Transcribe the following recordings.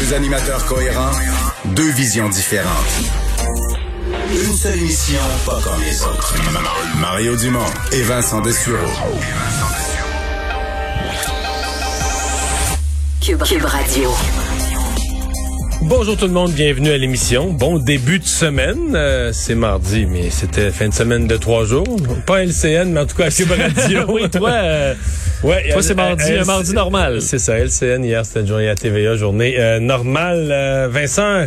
Deux animateurs cohérents, deux visions différentes. Une seule émission, pas comme les autres. Mario Dumont et Vincent Dessureau. Cube, Cube Radio. Bonjour tout le monde, bienvenue à l'émission. Bon début de semaine. Euh, c'est mardi, mais c'était fin de semaine de trois jours. Pas LCN, mais en tout cas à Cube Radio. oui, toi, euh, ouais, toi c'est mardi, un mardi normal. C'est ça, LCN hier, c'était une journée à TVA, journée euh, normale. Euh, Vincent,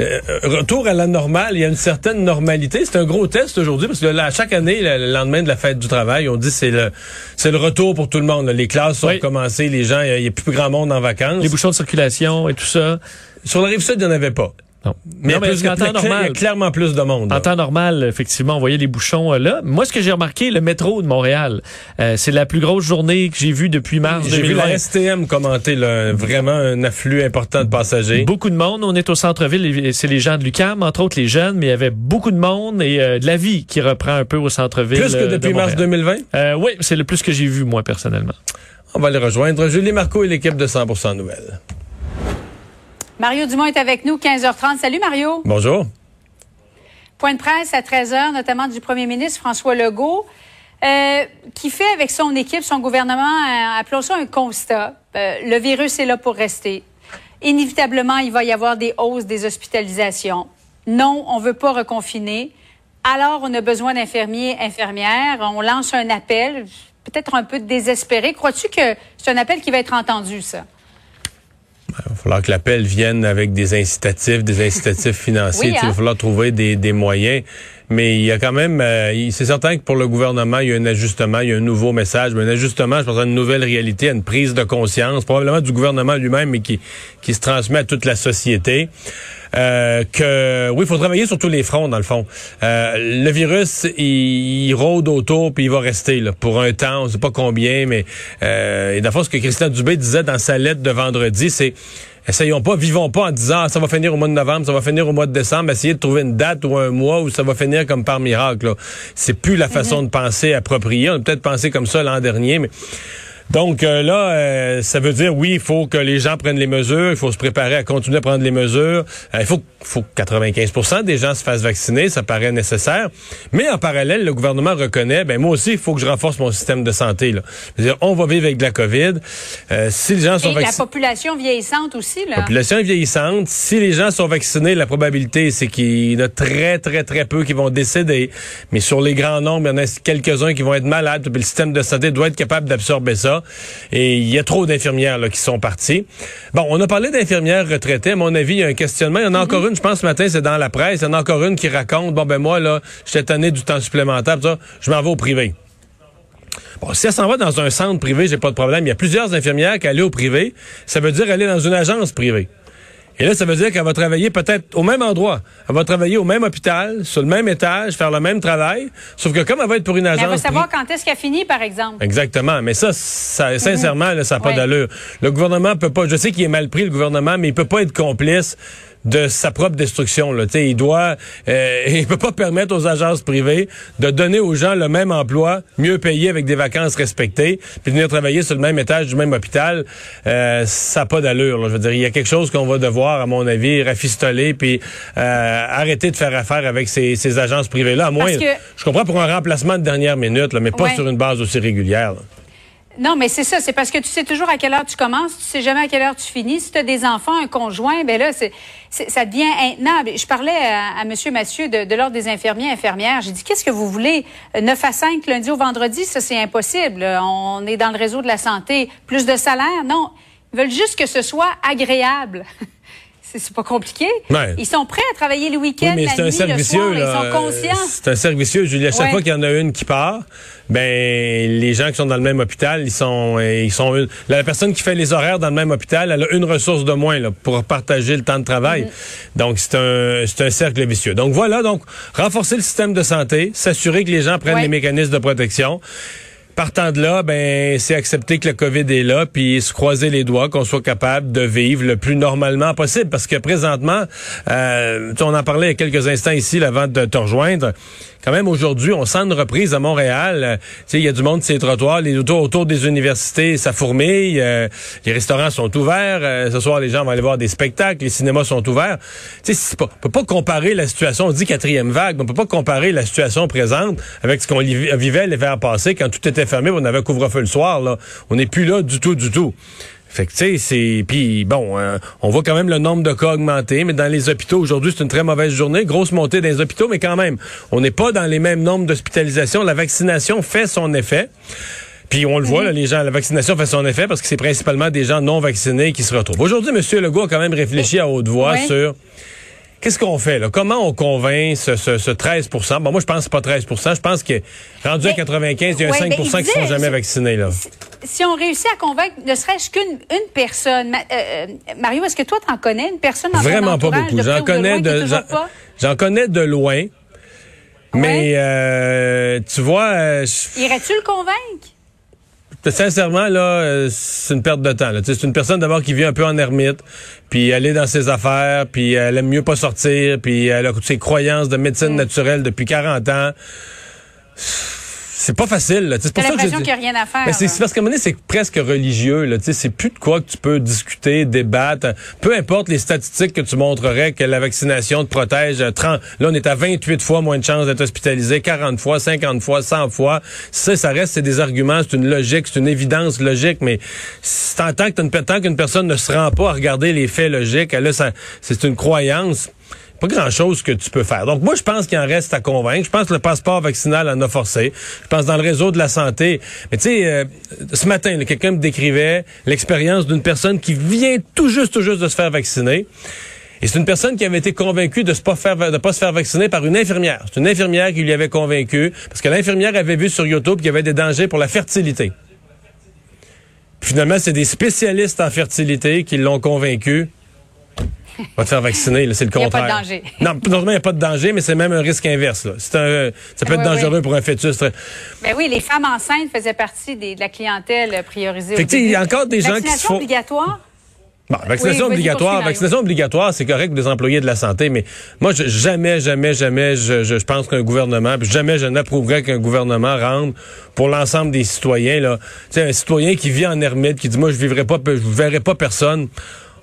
euh, retour à la normale, il y a une certaine normalité. C'est un gros test aujourd'hui parce que là, chaque année, le le lendemain de la fête du travail, on dit c'est le c'est le retour pour tout le monde. là. Les classes sont Oui. recommencées, les gens, il y a plus grand monde en vacances. Les bouchons de circulation et tout ça. Sur la rive sud, il n'y en avait pas. Non. Mais, Non, mais plus que- en temps il y a normal. clairement plus de monde. En là. temps normal, effectivement, on voyait les bouchons euh, là. Moi, ce que j'ai remarqué, le métro de Montréal, euh, c'est la plus grosse journée que j'ai vue depuis mars J'ai vu 2020. la STM commenter là, vraiment un afflux important de passagers. Beaucoup de monde. On est au centre-ville. et C'est les gens de l'UQAM, entre autres les jeunes, mais il y avait beaucoup de monde et euh, de la vie qui reprend un peu au centre-ville. Plus que de depuis mars Montréal. 2020. Euh, oui, c'est le plus que j'ai vu, moi, personnellement. On va les rejoindre. Julie Marco et l'équipe de 100% Nouvelles. Mario Dumont est avec nous, 15h30. Salut Mario. Bonjour. Point de presse à 13h, notamment du premier ministre François Legault, euh, qui fait avec son équipe, son gouvernement, euh, appelons ça un constat. Euh, le virus est là pour rester. Inévitablement, il va y avoir des hausses des hospitalisations. Non, on veut pas reconfiner. Alors, on a besoin d'infirmiers, infirmières. On lance un appel, peut-être un peu désespéré. Crois-tu que c'est un appel qui va être entendu, ça? Il va falloir que l'appel vienne avec des incitatifs, des incitatifs financiers. Oui, Il hein? va falloir trouver des, des moyens. Mais il y a quand même, euh, c'est certain que pour le gouvernement, il y a un ajustement, il y a un nouveau message, mais un ajustement, je pense, à une nouvelle réalité, à une prise de conscience, probablement du gouvernement lui-même, mais qui, qui se transmet à toute la société. Euh, que oui, il faut travailler sur tous les fronts dans le fond. Euh, le virus, il, il rôde autour puis il va rester là pour un temps, on sait pas combien, mais euh, et dans le fond, ce que Christian Dubé disait dans sa lettre de vendredi, c'est essayons pas, vivons pas en disant ah, ça va finir au mois de novembre, ça va finir au mois de décembre, essayez de trouver une date ou un mois où ça va finir comme par miracle. C'est plus la façon de penser appropriée. On a peut-être pensé comme ça l'an dernier, mais donc euh, là, euh, ça veut dire oui, il faut que les gens prennent les mesures, il faut se préparer à continuer à prendre les mesures. Euh, il faut, faut que 95% des gens se fassent vacciner, ça paraît nécessaire. Mais en parallèle, le gouvernement reconnaît, ben moi aussi, il faut que je renforce mon système de santé. Là. Dire, on va vivre avec de la COVID. Euh, si les gens sont Et la population vieillissante aussi, là. La population vieillissante. Si les gens sont vaccinés, la probabilité, c'est qu'il y en a très, très, très peu qui vont décéder. Mais sur les grands nombres, il y en a quelques-uns qui vont être malades. Puis le système de santé doit être capable d'absorber ça. Et il y a trop d'infirmières qui sont parties. Bon, on a parlé d'infirmières retraitées. À mon avis, il y a un questionnement. Il y en a encore une, je pense, ce matin, c'est dans la presse. Il y en a encore une qui raconte, bon, ben moi, là, j'étais tanné du temps supplémentaire. ça, je m'en vais au privé. Bon, si elle s'en va dans un centre privé, j'ai pas de problème. Il y a plusieurs infirmières qui allaient au privé. Ça veut dire aller dans une agence privée. Et là, ça veut dire qu'elle va travailler peut-être au même endroit. Elle va travailler au même hôpital, sur le même étage, faire le même travail. Sauf que comme elle va être pour une Mais agence... elle va savoir quand est-ce qu'elle finit, par exemple. Exactement. Mais ça, ça sincèrement, là, ça n'a pas Ouais. d'allure. Le gouvernement peut pas... Je sais qu'il est mal pris, le gouvernement, mais il peut pas être complice de sa propre destruction. Là. il doit, euh, il peut pas permettre aux agences privées de donner aux gens le même emploi, mieux payé avec des vacances respectées, puis de venir travailler sur le même étage du même hôpital. Euh, ça n'a pas d'allure. Je veux dire, il y a quelque chose qu'on va devoir, à mon avis, rafistoler puis euh, arrêter de faire affaire avec ces, ces agences privées-là. À moins, je comprends pour un remplacement de dernière minute, là, mais pas sur une base aussi régulière. Non, mais c'est ça. C'est parce que tu sais toujours à quelle heure tu commences, tu sais jamais à quelle heure tu finis. Si tu as des enfants, un conjoint, ben là, c'est, ça devient intenable. Je parlais à, à M. Mathieu de, de l'Ordre des infirmiers infirmières. J'ai dit, qu'est-ce que vous voulez? 9 à 5 lundi au vendredi, ça, c'est impossible. On est dans le réseau de la santé. Plus de salaire? Non. Ils veulent juste que ce soit agréable. C'est pas compliqué. Ils sont prêts à travailler le week-end, la nuit, le soir. Ils sont conscients. C'est un servicieux, Julie. À chaque fois qu'il y en a une qui part, ben les gens qui sont dans le même hôpital, ils sont, ils sont la personne qui fait les horaires dans le même hôpital, elle a une ressource de moins là, pour partager le temps de travail. Mm-hmm. Donc c'est un, c'est un cercle vicieux. Donc voilà, donc renforcer le système de santé, s'assurer que les gens prennent les mécanismes de protection. Partant de là, ben c'est accepter que le COVID est là, puis se croiser les doigts qu'on soit capable de vivre le plus normalement possible. Parce que présentement, euh, on en parlait il y a quelques instants ici, avant de te rejoindre quand même aujourd'hui, on sent une reprise à Montréal. Euh, il y a du monde sur les trottoirs, les autour, autour des universités, ça fourmille. Euh, les restaurants sont ouverts. Euh, ce soir, les gens vont aller voir des spectacles. Les cinémas sont ouverts. Tu sais, on peut pas comparer la situation. On dit quatrième vague, mais on peut pas comparer la situation présente avec ce qu'on vivait l'hiver passé quand tout était fermé. On avait couvre-feu le soir. Là, on n'est plus là du tout, du tout. Fait que tu sais, c'est puis bon, euh, on voit quand même le nombre de cas augmenter, mais dans les hôpitaux aujourd'hui, c'est une très mauvaise journée, grosse montée dans les hôpitaux, mais quand même, on n'est pas dans les mêmes nombres d'hospitalisations. La vaccination fait son effet. Puis on le voit, là, les gens, la vaccination fait son effet parce que c'est principalement des gens non vaccinés qui se retrouvent. Aujourd'hui, M. Legault a quand même réfléchi à haute voix sur Qu'est-ce qu'on fait là? Comment on convainc ce, ce, 13 Bon, moi, je pense que pas 13% Je pense que rendu à 95, il y a un 5% qui ne sont jamais vaccinés. Là. Si on réussit à convaincre ne serait-ce qu'une une personne, euh, euh, Mario, est-ce que toi, tu en connais une personne dans Vraiment pas beaucoup. J'en connais de, j'en connais de loin. Mais euh, tu vois... Irais-tu le convaincre? Sincèrement, là, euh, c'est une perte de temps. C'est une personne d'abord qui vit un peu en ermite, puis elle est dans ses affaires, puis elle aime mieux pas sortir, puis elle a ses croyances de médecine mm. naturelle depuis 40 ans c'est pas facile. C'est pour ça qu'il n'y a rien à faire. c'est parce qu'à un moment donné, c'est presque religieux. Là. C'est plus de quoi que tu peux discuter, débattre. Peu importe les statistiques que tu montrerais que la vaccination te protège. 30, là, on est à 28 fois moins de chances d'être hospitalisé, 40 fois, 50 fois, 100 fois. Ça, ça reste, c'est des arguments, c'est une logique, c'est une évidence logique, mais tant, tant qu'une personne ne se rend pas à regarder les faits logiques, là, c'est une croyance pas grand-chose que tu peux faire. Donc moi, je pense qu'il en reste à convaincre. Je pense que le passeport vaccinal en a forcé. Je pense dans le réseau de la santé. Mais tu sais, euh, ce matin, quelqu'un me décrivait l'expérience d'une personne qui vient tout juste, tout juste de se faire vacciner. Et c'est une personne qui avait été convaincue de ne pas, pas se faire vacciner par une infirmière. C'est une infirmière qui lui avait convaincu, parce que l'infirmière avait vu sur YouTube qu'il y avait des dangers pour la fertilité. finalement, c'est des spécialistes en fertilité qui l'ont convaincu va te faire vacciner, c'est le contraire. Il n'y a pas de danger. Non, normalement, il n'y a pas de danger, mais c'est même un risque inverse. Là. Un, ça peut être dangereux pour un fœtus. Ben oui, les femmes enceintes faisaient partie des, de la clientèle priorisée. il y a encore des gens qui se font... obligatoire? Bon, vaccination obligatoire, vaccination obligatoire, c'est correct pour les employés de la santé, mais moi, je, jamais, jamais, jamais, je, je pense qu'un gouvernement, jamais je n'approuverais qu'un gouvernement rende pour l'ensemble des citoyens là, tu un citoyen qui vit en ermite, qui dit moi je vivrai pas, je verrai pas personne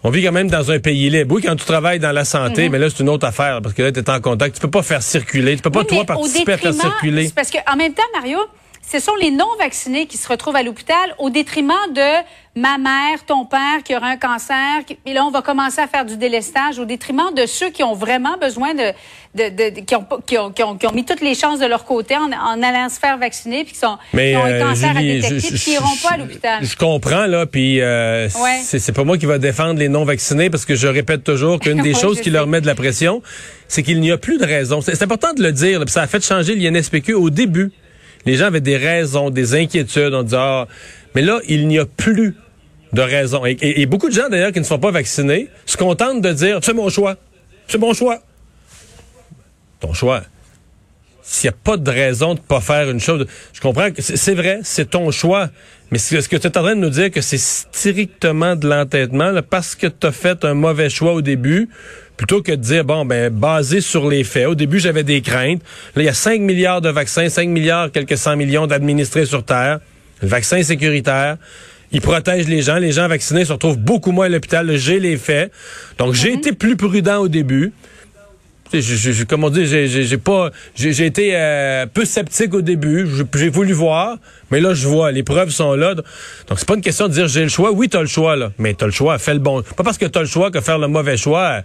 on vit quand même dans un pays libre. Oui, quand tu travailles dans la santé, mhm. mais là, c'est une autre affaire parce que là, tu es en contact. Tu peux pas faire circuler. Tu peux pas, toi, participer à faire circuler. Parce qu'en même temps, Mario, ce sont les non-vaccinés qui se retrouvent à l'hôpital au détriment de ma mère, ton père qui aura un cancer. Et là, on va commencer à faire du délestage au détriment de ceux qui ont vraiment besoin de... de, de qui, ont, qui, ont, qui, ont, qui, ont, mis toutes les chances de leur côté en, en allant se faire vacciner puis qui, sont, qui ont un euh, cancer à détecter puis qui n'iront pas à l'hôpital. Je comprends, là, puis euh, c'est pas moi qui va défendre les non-vaccinés parce que je répète toujours qu'une des choses qui leur met de la pression, c'est qu'il n'y a plus de raison. C'est important de le dire, ça a fait changer l'INSPQ au début les gens avaient des raisons, des inquiétudes. On disait, ah, mais là, il n'y a plus de raison. Et, beaucoup de gens, d'ailleurs, qui ne sont pas vaccinés, se contentent de dire, c'est mon choix. C'est mon choix. Ton choix. s'il n'y a pas de raison de pas faire une chose, je comprends que c'est vrai, c'est ton choix, mais est-ce que- tu es en train de nous dire que c'est strictement de l'entêtement parce que tu as fait un mauvais choix au début, plutôt que de dire, bon, ben, basé sur les faits. Au début, j'avais des craintes. Là, il y a 5 milliards de vaccins, 5 milliards, quelques 100 millions d'administrés sur Terre. Le vaccin est sécuritaire. Il protège les gens. Les gens vaccinés se retrouvent beaucoup moins à l'hôpital. J'ai les faits. Donc, j'ai été plus prudent au début. Je- je- Comme on dit, j'ai- j'ai j'ai pas, j'ai j'ai été euh, peu sceptique au début. J'ai- J'ai voulu voir, mais là je vois, les preuves sont là. Donc c'est pas une question de dire j'ai le choix. Oui, t'as le choix là, mais t'as le choix. Fais le bon. Pas parce que t'as le choix que faire le mauvais choix.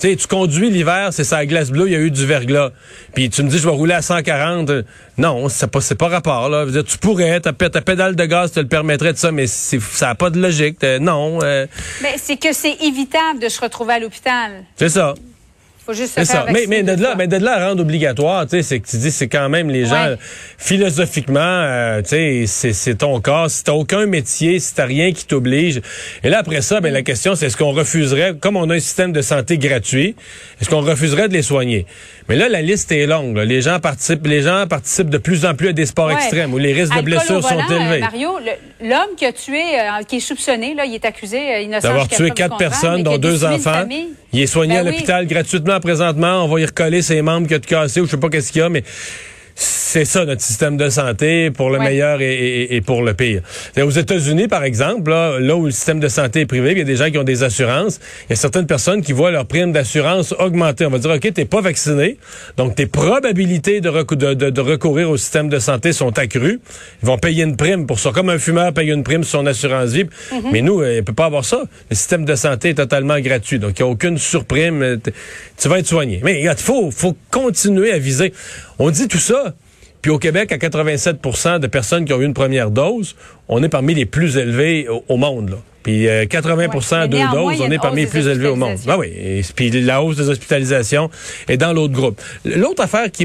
Tu sais, tu conduis l'hiver, c'est sa glace bleue, il y a eu du verglas. Puis tu me dis je vais rouler à 140. euh, Non, c'est pas, c'est pas rapport là. Je veux dire, tu pourrais, ta, ta pédale de gaz te le permettrait de ça, mais c'est- ça a pas de logique. Euh, non, euh, Mais c'est que c'est évitable de se retrouver à l'hôpital. c'est ça. Faut juste se faire ça. Mais, de là, mais de là à rendre obligatoire, tu sais, c'est que tu dis, c'est quand même les gens, Ouais. philosophiquement, euh, tu sais, c'est, ton corps. Si t'as aucun métier, si t'as rien qui t'oblige. Et là, après ça, ben, la question, c'est est-ce qu'on refuserait, comme on a un système de santé gratuit, est-ce qu'on refuserait de les soigner? Mais là, la liste est longue, là. Les gens participent, les gens participent de plus en plus à des sports Ouais. extrêmes où les risques de Alcool blessures sont euh, élevés. Mario, l'homme qui a tué, euh, qui est soupçonné, là, il est accusé euh, innocent. D'avoir tué quatre personnes, dont deux enfants. Il est soigné Ben à oui. l'hôpital gratuitement présentement. On va y recoller ses membres qui a tout cassé ou je sais pas qu'est-ce qu'il y a, mais c'est ça notre système de santé pour le Ouais. meilleur et, et- et pour le pire. Aux États-Unis, par exemple, là, là où le système de santé est privé, il y a des gens qui ont des assurances. Il y a certaines personnes qui voient leur prime d'assurance augmenter. On va dire, OK, t'es pas vacciné, donc tes probabilités de, recou- de- de- de recourir au système de santé sont accrues. Ils vont payer une prime pour ça, comme un fumeur paye une prime sur son assurance vie. Mais nous, euh, il peut pas avoir ça. Le système de santé est totalement gratuit, donc il n'y a aucune surprime. Euh, Tu vas être soigné. Mais il faut, faut continuer à viser. On dit tout ça. Puis au Québec, à 87% de personnes qui ont eu une première dose, on est parmi les plus élevés au, au monde. Là. Puis euh, 80 Ouais. deux doses, on est parmi les plus élevés au monde. Ah oui, et puis la hausse des hospitalisations est dans l'autre groupe. L'autre affaire qui...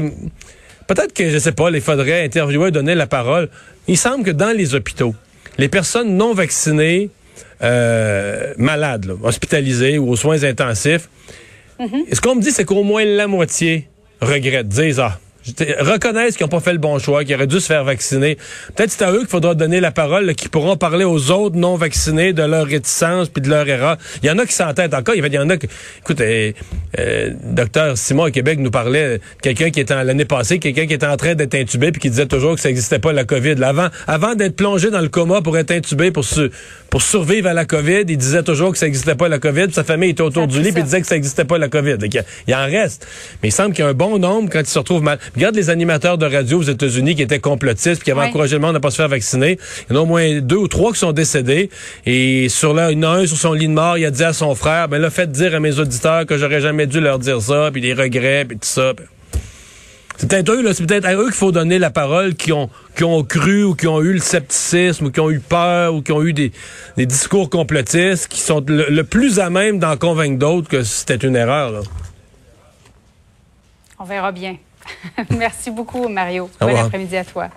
Peut-être que, je sais pas, il faudrait interviewer, donner la parole. Il semble que dans les hôpitaux, les personnes non vaccinées, euh, malades, là, hospitalisées ou aux soins intensifs, Mm-hmm. ce qu'on me dit, c'est qu'au moins la moitié regrettent, disent, ah, reconnaissent qu'ils n'ont pas fait le bon choix, qu'ils auraient dû se faire vacciner. Peut-être c'est à eux qu'il faudra donner la parole, qui pourront parler aux autres non vaccinés de leur réticence puis de leur erreur. Il y en a qui s'entêtent encore. Il y en a qui, écoute, euh, euh, docteur Simon à Québec nous parlait de quelqu'un qui était l'année passée, quelqu'un qui était en train d'être intubé puis qui disait toujours que ça n'existait pas la COVID. Là, avant, avant d'être plongé dans le coma pour être intubé pour se, pour survivre à la COVID, il disait toujours que ça n'existait pas la COVID. puis sa famille était autour Ça, du lit puis il disait que ça n'existait pas la COVID. Donc, il, il en reste. Mais il semble qu'il y a un bon nombre quand ils se retrouvent mal. Regarde les animateurs de radio aux États-Unis qui étaient complotistes qui avaient Ouais. encouragé le monde à pas se faire vacciner. Il y en a au moins deux ou trois qui sont décédés. Et sur là, il y en a un sur son lit de mort, il a dit à son frère, ben là, faites dire à mes auditeurs que j'aurais jamais dû leur dire ça, puis les regrets, puis tout ça. C'est peut-être eux, là, c'est peut-être à eux qu'il faut donner la parole, qui ont, qui ont cru ou qui ont eu le scepticisme ou qui ont eu peur ou qui ont eu des, des discours complotistes, qui sont le, le plus à même d'en convaincre d'autres que c'était une erreur. là. On verra bien. Merci beaucoup, Mario. Au Bon après-midi à toi.